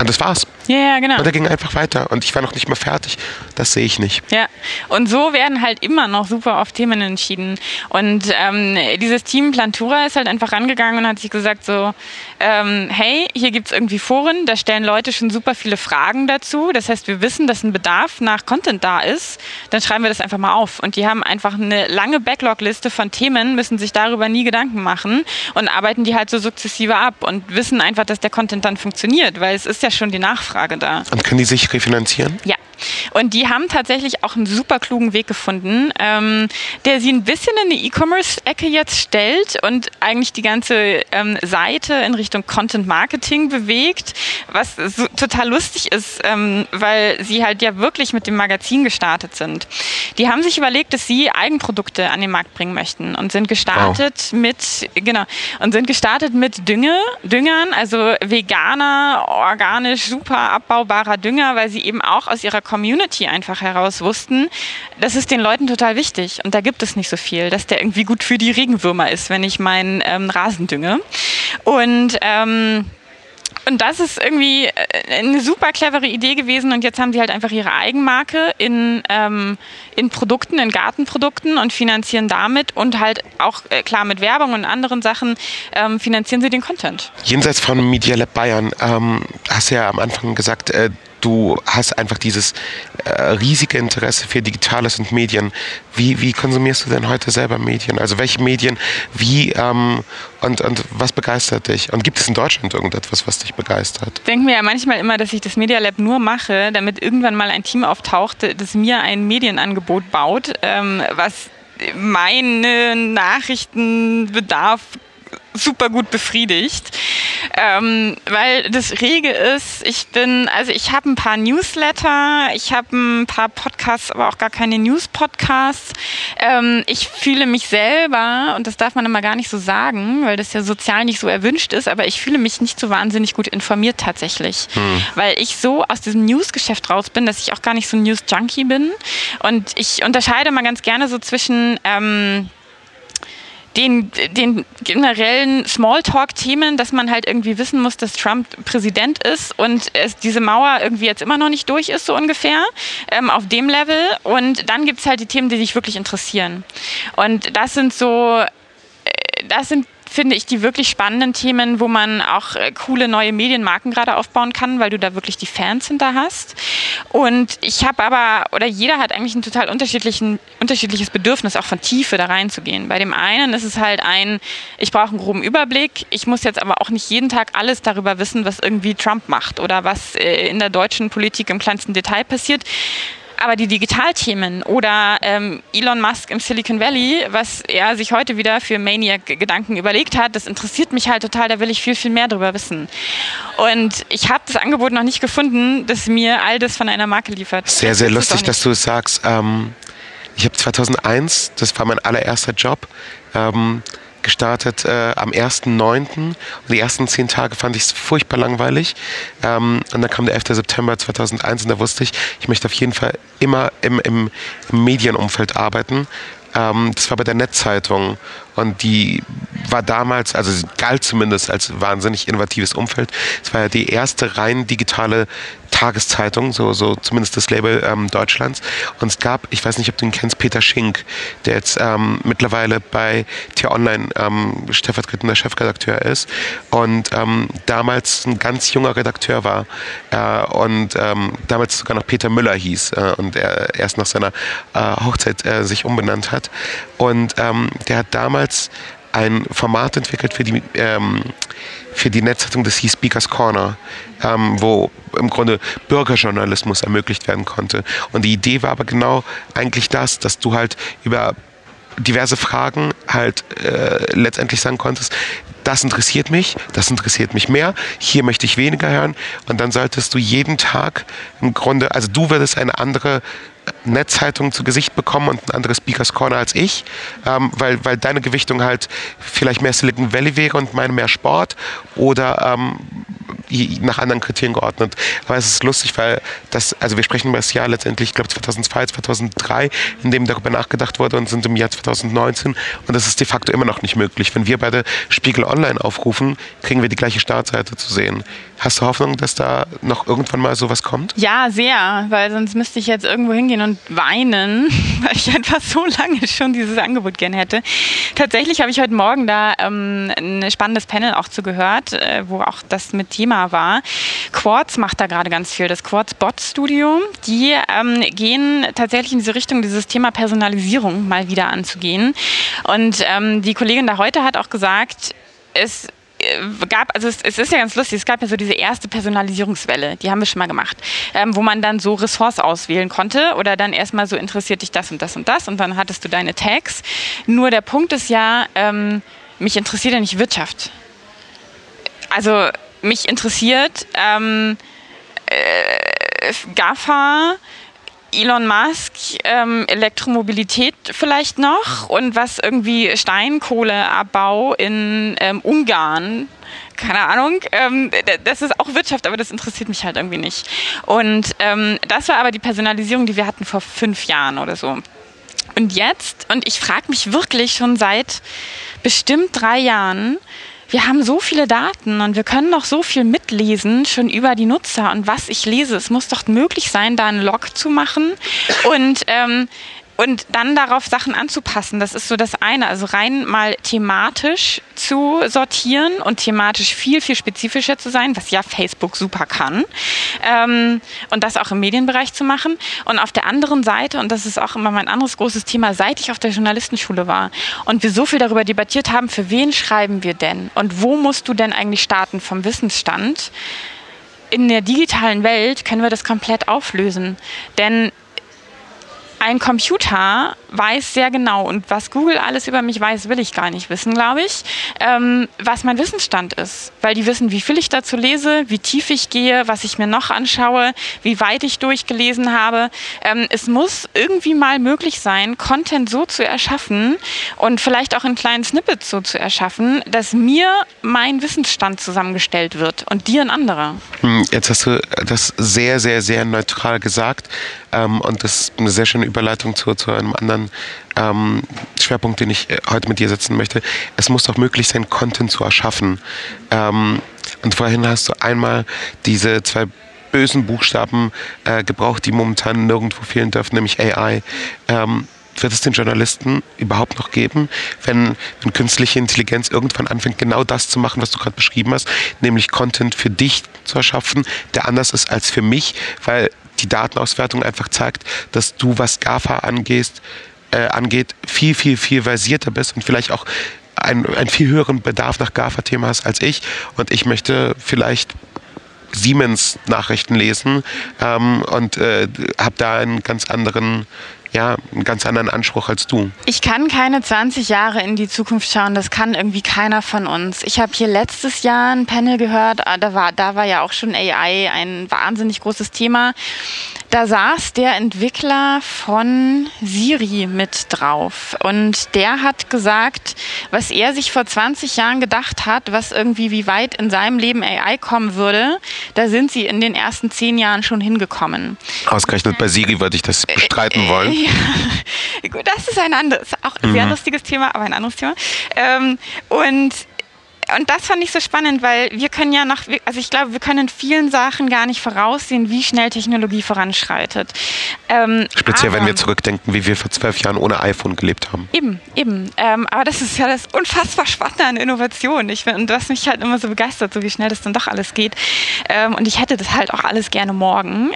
Und das war's. Ja, ja, genau. Und er ging einfach weiter. Und ich war noch nicht mal fertig. Das sehe ich nicht. Ja, und so werden halt immer noch super oft Themen entschieden. Und ähm, dieses Team Plantura ist halt einfach rangegangen und hat sich gesagt so, ähm, hey, hier gibt's irgendwie Foren, da stellen Leute schon super viele Fragen dazu. Das heißt, wir wissen, dass ein Bedarf nach Content da ist. Dann schreiben wir das einfach mal auf. Und die haben einfach eine lange Backlog-Liste von Themen, müssen sich darüber nie Gedanken machen und arbeiten die halt so sukzessive ab und wissen einfach, dass der Content dann funktioniert, weil es ist ja schon die Nachfrage da. Und können die sich refinanzieren? Ja, und die haben tatsächlich auch einen super klugen Weg gefunden, ähm, der sie ein bisschen in die E-Commerce-Ecke jetzt stellt und eigentlich die ganze ähm, Seite in Richtung Content Marketing bewegt, was so, total lustig ist, ähm, weil sie halt ja wirklich mit dem Magazin gestartet sind. Die haben sich überlegt, dass sie Eigenprodukte an den Markt bringen möchten und sind gestartet mit genau und sind gestartet mit Dünge, Düngern, also veganer, organisch, super abbaubarer Dünger, weil sie eben auch aus ihrer Community einfach heraus wussten, das ist den Leuten total wichtig und da gibt es nicht so viel, dass der irgendwie gut für die Regenwürmer ist, wenn ich meinen ähm, Rasen dünge. Und ähm, und das ist irgendwie äh, eine super clevere Idee gewesen. Und jetzt haben sie halt einfach ihre Eigenmarke in, ähm, in Produkten, in Gartenprodukten und finanzieren damit und halt auch äh, klar mit Werbung und anderen Sachen ähm, finanzieren sie den Content. Jenseits von Media Lab Bayern ähm, hast du ja am Anfang gesagt, äh, du hast einfach dieses äh, riesige Interesse für Digitales und Medien. Wie, wie konsumierst du denn heute selber Medien? Also welche Medien, wie ähm, und, und was begeistert dich? Und gibt es in Deutschland irgendetwas, was dich begeistert? Ich denke mir ja manchmal immer, dass ich das Media Lab nur mache, damit irgendwann mal ein Team auftaucht, das mir ein Medienangebot baut, ähm, was meinen Nachrichtenbedarf super gut befriedigt. Ähm, weil das rege ist, ich bin, also ich habe ein paar Newsletter, ich habe ein paar Podcasts, aber auch gar keine News-Podcasts. Ähm, ich fühle mich selber, und das darf man immer gar nicht so sagen, weil das ja sozial nicht so erwünscht ist, aber ich fühle mich nicht so wahnsinnig gut informiert tatsächlich. Weil ich so aus diesem News-Geschäft raus bin, dass ich auch gar nicht so ein News-Junkie bin. Und ich unterscheide mal ganz gerne so zwischen ähm, den, den generellen Smalltalk-Themen, dass man halt irgendwie wissen muss, dass Trump Präsident ist und es diese Mauer irgendwie jetzt immer noch nicht durch ist, so ungefähr, ähm, auf dem Level. Und dann gibt's halt die Themen, die dich wirklich interessieren. Und das sind so, äh, das sind finde ich die wirklich spannenden Themen, wo man auch äh, coole neue Medienmarken gerade aufbauen kann, weil du da wirklich die Fans hinter hast. Und ich habe aber, oder jeder hat eigentlich ein total unterschiedlichen, unterschiedliches Bedürfnis, auch von Tiefe da reinzugehen. Bei dem einen ist es halt ein, ich brauche einen groben Überblick, ich muss jetzt aber auch nicht jeden Tag alles darüber wissen, was irgendwie Trump macht oder was äh, in der deutschen Politik im kleinsten Detail passiert. Aber die Digitalthemen oder ähm, Elon Musk im Silicon Valley, was er sich heute wieder für Maniac-Gedanken überlegt hat, das interessiert mich halt total, da will ich viel, viel mehr drüber wissen. Und ich habe das Angebot noch nicht gefunden, das mir all das von einer Marke liefert. Sehr, sehr Das lustig, dass du es sagst. Ähm, ich habe 2001, das war mein allererster Job, ähm, gestartet äh, am 1.9. Und die ersten zehn Tage fand ich es furchtbar langweilig. Ähm, und dann kam der 11. September 2001 und da wusste ich, ich möchte auf jeden Fall immer im, im, im Medienumfeld arbeiten. Ähm, das war bei der Netzzeitung und die war damals, also galt zumindest als wahnsinnig innovatives Umfeld. Es war ja die erste rein digitale Tageszeitung, so, so zumindest das Label ähm, Deutschlands. Und es gab, ich weiß nicht, ob du ihn kennst, Peter Schink, der jetzt ähm, mittlerweile bei T-Online ähm, stellvertretender Chefredakteur ist und ähm, damals ein ganz junger Redakteur war äh, und ähm, damals sogar noch Peter Müller hieß äh, und er erst nach seiner äh, Hochzeit äh, sich umbenannt hat. Und ähm, der hat damals ein Format entwickelt für die, ähm, für die Netzzeitung des hieß Speakers Corner, ähm, wo im Grunde Bürgerjournalismus ermöglicht werden konnte. Und die Idee war aber genau eigentlich das, dass du halt über diverse Fragen halt äh, letztendlich sagen konntest, das interessiert mich, das interessiert mich mehr, hier möchte ich weniger hören und dann solltest du jeden Tag im Grunde, also du würdest eine andere Netzzeitung zu Gesicht bekommen und ein anderes Speakers Corner als ich, ähm, weil, weil deine Gewichtung halt vielleicht mehr Silicon Valley wäre und meine mehr Sport oder ähm, nach anderen Kriterien geordnet. Aber es ist lustig, weil das, also wir sprechen über das Jahr letztendlich, ich glaube 2002, 2003, in dem darüber nachgedacht wurde und sind im Jahr 2019 und das ist de facto immer noch nicht möglich. Wenn wir beide Spiegel Online aufrufen, kriegen wir die gleiche Startseite zu sehen. Hast du Hoffnung, dass da noch irgendwann mal sowas kommt? Ja, sehr, weil sonst müsste ich jetzt irgendwo hingehen und weinen, weil ich einfach so lange schon dieses Angebot gerne hätte. Tatsächlich habe ich heute Morgen da ähm, ein spannendes Panel auch zugehört, äh, wo auch das mit Thema war. Quartz macht da gerade ganz viel, das Quartz Bot Studio. Die ähm, gehen tatsächlich in diese Richtung, dieses Thema Personalisierung mal wieder anzugehen. Und ähm, die Kollegin da heute hat auch gesagt, es äh, gab, also es, es, ist ja ganz lustig, es gab ja so diese erste Personalisierungswelle, die haben wir schon mal gemacht, ähm, wo man dann so Ressorts auswählen konnte oder dann erstmal so interessiert dich das und das und das und dann hattest du deine Tags. Nur der Punkt ist ja, ähm, mich interessiert ja nicht Wirtschaft. Also mich interessiert ähm, äh, GAFA, Elon Musk, ähm, Elektromobilität vielleicht noch und was irgendwie Steinkohleabbau in ähm, Ungarn keine Ahnung, ähm, das ist auch Wirtschaft, aber das interessiert mich halt irgendwie nicht. Und ähm, das war aber die Personalisierung, die wir hatten vor fünf Jahren oder so. Und jetzt, und ich frage mich wirklich schon seit bestimmt drei Jahren, wir haben so viele Daten und wir können noch so viel mitlesen schon über die Nutzer und was ich lese. Es muss doch möglich sein, da einen Log zu machen und ähm, und dann darauf Sachen anzupassen, das ist so das eine. Also rein mal thematisch zu sortieren und thematisch viel, viel spezifischer zu sein, was ja Facebook super kann. Ähm, und das auch im Medienbereich zu machen. Und auf der anderen Seite, und das ist auch immer mein anderes großes Thema, seit ich auf der Journalistenschule war und wir so viel darüber debattiert haben, für wen schreiben wir denn? Und wo musst du denn eigentlich starten vom Wissensstand? in der digitalen Welt können wir das komplett auflösen. Denn ein Computer weiß sehr genau, und was Google alles über mich weiß, will ich gar nicht wissen, glaube ich, ähm, was mein Wissensstand ist. Weil die wissen, wie viel ich dazu lese, wie tief ich gehe, was ich mir noch anschaue, wie weit ich durchgelesen habe. Ähm, es muss irgendwie mal möglich sein, Content so zu erschaffen und vielleicht auch in kleinen Snippets so zu erschaffen, dass mir mein Wissensstand zusammengestellt wird und dir ein anderer. Hm, jetzt hast du das sehr, sehr, sehr neutral gesagt. Ähm, und das ist eine sehr schöne Überleitung zu, zu einem anderen ähm, Schwerpunkt, den ich äh, heute mit dir setzen möchte. Es muss doch möglich sein, Content zu erschaffen. Ähm, und vorhin hast du einmal diese zwei bösen Buchstaben äh, gebraucht, die momentan nirgendwo fehlen dürfen, nämlich AI. Ähm, wird es den Journalisten überhaupt noch geben, wenn, wenn künstliche Intelligenz irgendwann anfängt, genau das zu machen, was du gerade beschrieben hast, nämlich Content für dich zu erschaffen, der anders ist als für mich, weil die Datenauswertung einfach zeigt, dass du, was GAFA angehst, äh, angeht, viel, viel, viel versierter bist und vielleicht auch einen, einen viel höheren Bedarf nach GAFA-Themen hast als ich. Und ich möchte vielleicht Siemens Nachrichten lesen ähm, und äh, habe da einen ganz anderen ja, einen ganz anderen Anspruch als du. Ich kann keine 20 Jahre in die Zukunft schauen, das kann irgendwie keiner von uns. Ich habe hier letztes Jahr ein Panel gehört, ah, da war, da war ja auch schon AI ein wahnsinnig großes Thema. Da saß der Entwickler von Siri mit drauf und der hat gesagt, was er sich vor 20 Jahren gedacht hat, was irgendwie wie weit in seinem Leben AI kommen würde, da sind sie in den ersten zehn Jahren schon hingekommen. Ausgerechnet bei Siri würde ich das bestreiten wollen. Ja, gut, das ist ein anderes, auch ein mhm. sehr lustiges Thema, aber ein anderes Thema. Ähm, und und das fand ich so spannend, weil wir können ja noch, also ich glaube, wir können in vielen Sachen gar nicht voraussehen, wie schnell Technologie voranschreitet. Ähm, Speziell, aber, wenn wir zurückdenken, wie wir vor zwölf Jahren ohne iPhone gelebt haben. Eben, eben. Ähm, aber das ist ja das unfassbar Spannende an Innovation. Ich und das mich halt immer so begeistert, so wie schnell das dann doch alles geht. Ähm, und ich hätte das halt auch alles gerne morgen.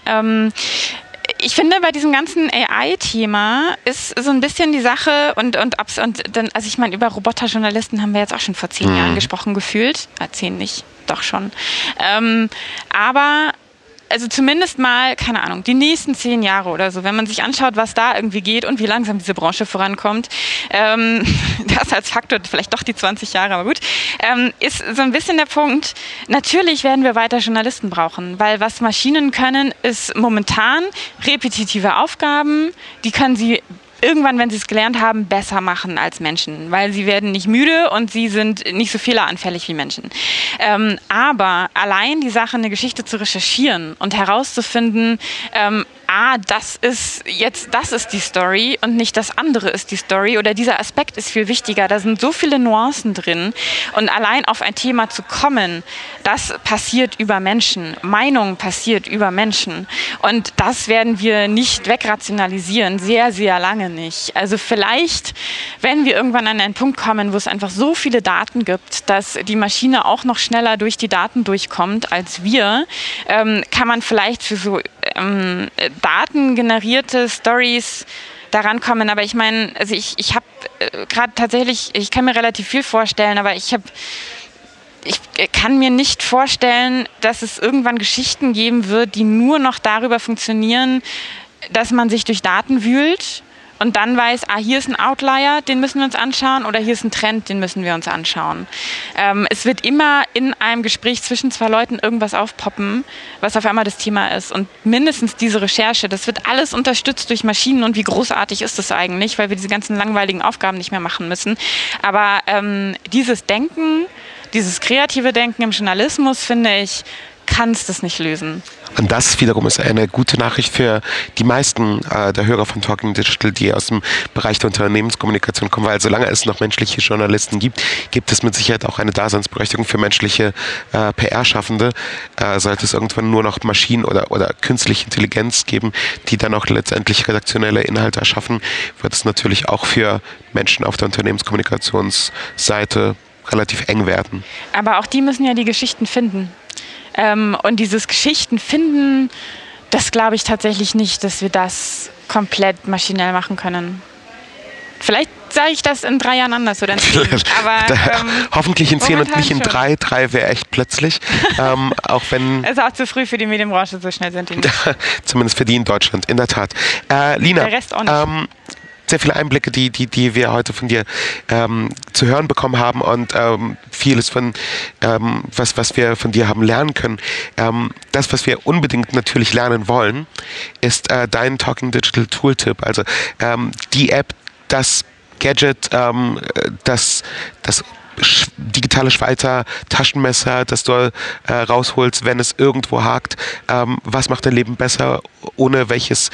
Ich finde, bei diesem ganzen AI-Thema ist so ein bisschen die Sache und, und, und dann, also ich meine, über Roboterjournalisten haben wir jetzt auch schon vor zehn mhm. Jahren gesprochen, gefühlt. Ja, zehn nicht, doch schon. Ähm, aber also zumindest mal, keine Ahnung, die nächsten zehn Jahre oder so, wenn man sich anschaut, was da irgendwie geht und wie langsam diese Branche vorankommt, ähm, das als Faktor vielleicht doch die 20 Jahre, aber gut, ähm, ist so ein bisschen der Punkt, natürlich werden wir weiter Journalisten brauchen, weil was Maschinen können, ist momentan repetitive Aufgaben, die können sie irgendwann, wenn sie es gelernt haben, besser machen als Menschen, weil sie werden nicht müde und sie sind nicht so fehleranfällig wie Menschen. Ähm, aber allein die Sache, eine Geschichte zu recherchieren und herauszufinden, ähm, ah, das ist jetzt, das ist die Story und nicht das andere ist die Story oder dieser Aspekt ist viel wichtiger. Da sind so viele Nuancen drin und allein auf ein Thema zu kommen, das passiert über Menschen. Meinung passiert über Menschen und das werden wir nicht wegrationalisieren, sehr, sehr lange nicht. Also vielleicht, wenn wir irgendwann an einen Punkt kommen, wo es einfach so viele Daten gibt, dass die Maschine auch noch schneller durch die Daten durchkommt als wir, ähm, kann man vielleicht für so ähm, datengenerierte Stories daran kommen. Aber ich meine, also ich, ich habe äh, gerade tatsächlich, ich kann mir relativ viel vorstellen, aber ich habe ich kann mir nicht vorstellen, dass es irgendwann Geschichten geben wird, die nur noch darüber funktionieren, dass man sich durch Daten wühlt und dann weiß, ah, hier ist ein Outlier, den müssen wir uns anschauen oder hier ist ein Trend, den müssen wir uns anschauen. Ähm, es wird immer in einem Gespräch zwischen zwei Leuten irgendwas aufpoppen, was auf einmal das Thema ist. Und mindestens diese Recherche, das wird alles unterstützt durch Maschinen und wie großartig ist das eigentlich, weil wir diese ganzen langweiligen Aufgaben nicht mehr machen müssen. Aber ähm, dieses Denken, dieses kreative Denken im Journalismus, finde ich, kannst es nicht lösen. Und das wiederum ist eine gute Nachricht für die meisten äh, der Hörer von Talking Digital, die aus dem Bereich der Unternehmenskommunikation kommen, weil solange es noch menschliche Journalisten gibt, gibt es mit Sicherheit auch eine Daseinsberechtigung für menschliche äh, PR-Schaffende. Äh, sollte es irgendwann nur noch Maschinen oder, oder künstliche Intelligenz geben, die dann auch letztendlich redaktionelle Inhalte erschaffen, wird es natürlich auch für Menschen auf der Unternehmenskommunikationsseite relativ eng werden. Aber auch die müssen ja die Geschichten finden. Ähm, und dieses Geschichten finden, das glaube ich tatsächlich nicht, dass wir das komplett maschinell machen können. Vielleicht sage ich das in drei Jahren anders oder in zehn. Aber, ähm, Hoffentlich in zehn und nicht in schon. drei. Drei wäre echt plötzlich. ähm, auch wenn. Es ist auch zu früh für die Medienbranche, so schnell sind die nicht. Zumindest für die in Deutschland, in der Tat. Äh, Lina, Der Rest auch nicht. Ähm, sehr viele Einblicke, die, die, die wir heute von dir ähm, zu hören bekommen haben und ähm, vieles von, ähm, was, was wir von dir haben lernen können. Ähm, das, was wir unbedingt natürlich lernen wollen, ist äh, dein Talking Digital Tooltip. Also ähm, die App, das Gadget, ähm, das, das digitale Schweizer Taschenmesser, das du äh, rausholst, wenn es irgendwo hakt. Ähm, was macht dein Leben besser? Ohne welches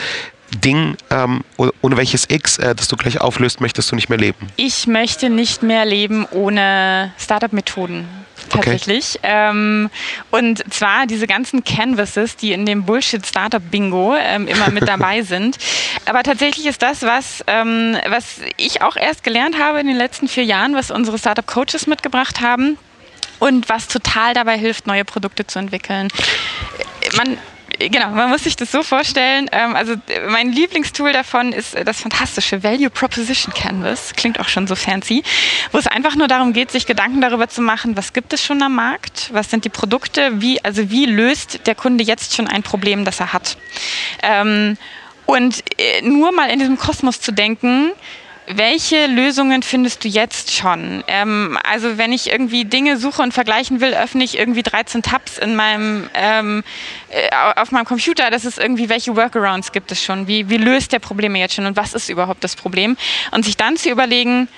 Ding, ähm, ohne welches X, äh, das du gleich auflöst, möchtest du nicht mehr leben? Ich möchte nicht mehr leben ohne Startup-Methoden tatsächlich. Okay. Ähm, und zwar diese ganzen Canvases, die in dem Bullshit-Startup-Bingo ähm, immer mit dabei sind. Aber tatsächlich ist das was, ähm, was ich auch erst gelernt habe in den letzten vier Jahren, was unsere Startup-Coaches mitgebracht haben und was total dabei hilft, neue Produkte zu entwickeln. Man, genau, man muss sich das so vorstellen. Ähm, also mein Lieblingstool davon ist das fantastische Value Proposition Canvas. Klingt auch schon so fancy, wo es einfach nur darum geht, sich Gedanken darüber zu machen, was gibt es schon am Markt, was sind die Produkte, wie also wie löst der Kunde jetzt schon ein Problem, das er hat. Ähm, und äh, nur mal in diesem Kosmos zu denken, welche Lösungen findest du jetzt schon? Ähm, also wenn ich irgendwie Dinge suche und vergleichen will, öffne ich irgendwie 13 Tabs in meinem, ähm, äh, auf meinem Computer. Das ist irgendwie, welche Workarounds gibt es schon? Wie, wie löst der Probleme jetzt schon und was ist überhaupt das Problem? Und sich dann zu überlegen,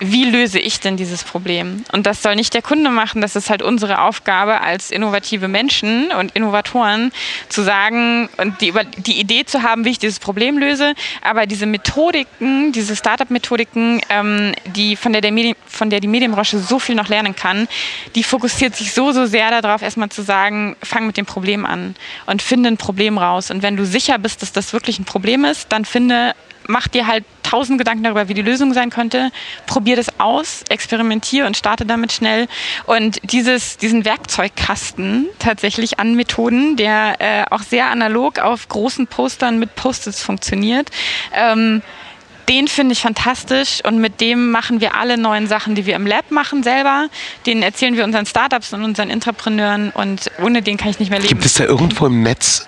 wie löse ich denn dieses Problem? Und das soll nicht der Kunde machen, das ist halt unsere Aufgabe als innovative Menschen und Innovatoren zu sagen und die, die Idee zu haben, wie ich dieses Problem löse. Aber diese Methodiken, diese Startup-Methodiken, ähm, die von der, der von der die Medienbranche so viel noch lernen kann, die fokussiert sich so, so sehr darauf, erstmal zu sagen, fang mit dem Problem an und finde ein Problem raus. Und wenn du sicher bist, dass das wirklich ein Problem ist, dann finde, mach dir halt tausend Gedanken darüber, wie die Lösung sein könnte. Probier das aus, experimentiere und starte damit schnell. Und dieses, diesen Werkzeugkasten tatsächlich an Methoden, der äh, auch sehr analog auf großen Postern mit Post-its funktioniert, ähm, den finde ich fantastisch und mit dem machen wir alle neuen Sachen, die wir im Lab machen selber. Den erzählen wir unseren Startups und unseren Entrepreneuren und ohne den kann ich nicht mehr leben. Gibt es da irgendwo im Netz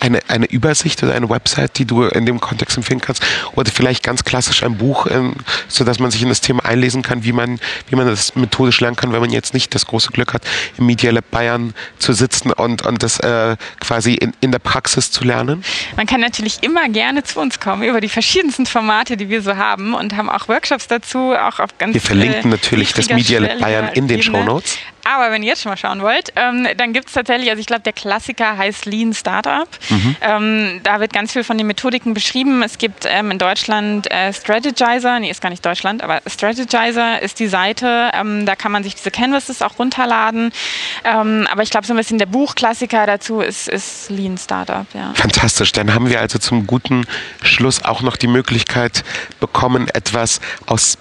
eine, eine Übersicht oder eine Website, die du in dem Kontext empfehlen kannst? Oder vielleicht ganz klassisch ein Buch, ähm, sodass man sich in das Thema einlesen kann, wie man, wie man das methodisch lernen kann, wenn man jetzt nicht das große Glück hat, im Media Lab Bayern zu sitzen und, und das äh, quasi in, in der Praxis zu lernen? Man kann natürlich immer gerne zu uns kommen über die verschiedensten Formate, die wir so haben und haben auch Workshops dazu, auch auf ganz Wir verlinken äh, natürlich das Media Lab Bayern in den Show Notes. Aber wenn ihr jetzt schon mal schauen wollt, ähm, dann gibt es tatsächlich, also ich glaube, der Klassiker heißt Lean Startup. Mhm. Ähm, da wird ganz viel von den Methodiken beschrieben. Es gibt ähm, in Deutschland äh, Strategizer, nee, ist gar nicht Deutschland, aber Strategizer ist die Seite. Ähm, da kann man sich diese Canvases auch runterladen. Ähm, aber ich glaube, so ein bisschen der Buchklassiker dazu ist, ist Lean Startup. Ja. Fantastisch. Dann haben wir also zum guten Schluss auch noch die Möglichkeit bekommen, etwas aus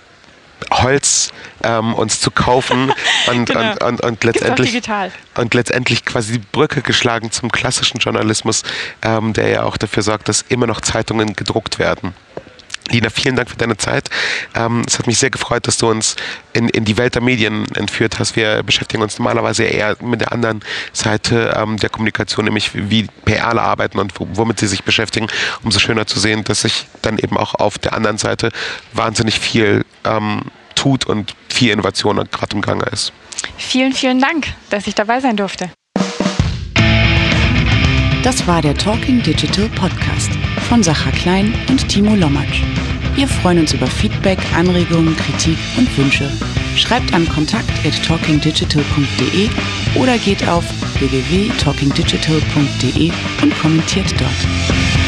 Holz ähm, uns zu kaufen und, genau. und, und, und, letztendlich, und letztendlich quasi die Brücke geschlagen zum klassischen Journalismus, ähm, der ja auch dafür sorgt, dass immer noch Zeitungen gedruckt werden. Lina, vielen Dank für deine Zeit. Ähm, es hat mich sehr gefreut, dass du uns in, in die Welt der Medien entführt hast. Wir beschäftigen uns normalerweise eher mit der anderen Seite ähm, der Kommunikation, nämlich wie PRler arbeiten und womit sie sich beschäftigen. Umso schöner zu sehen, dass sich dann eben auch auf der anderen Seite wahnsinnig viel ähm, tut und viel Innovation gerade im Gange ist. Vielen, vielen Dank, dass ich dabei sein durfte. Das war der Talking Digital Podcast von Sacha Klein und Timo Lommatsch. Wir freuen uns über Feedback, Anregungen, Kritik und Wünsche. Schreibt an kontakt at talkingdigital.de oder geht auf www.talkingdigital.de und kommentiert dort.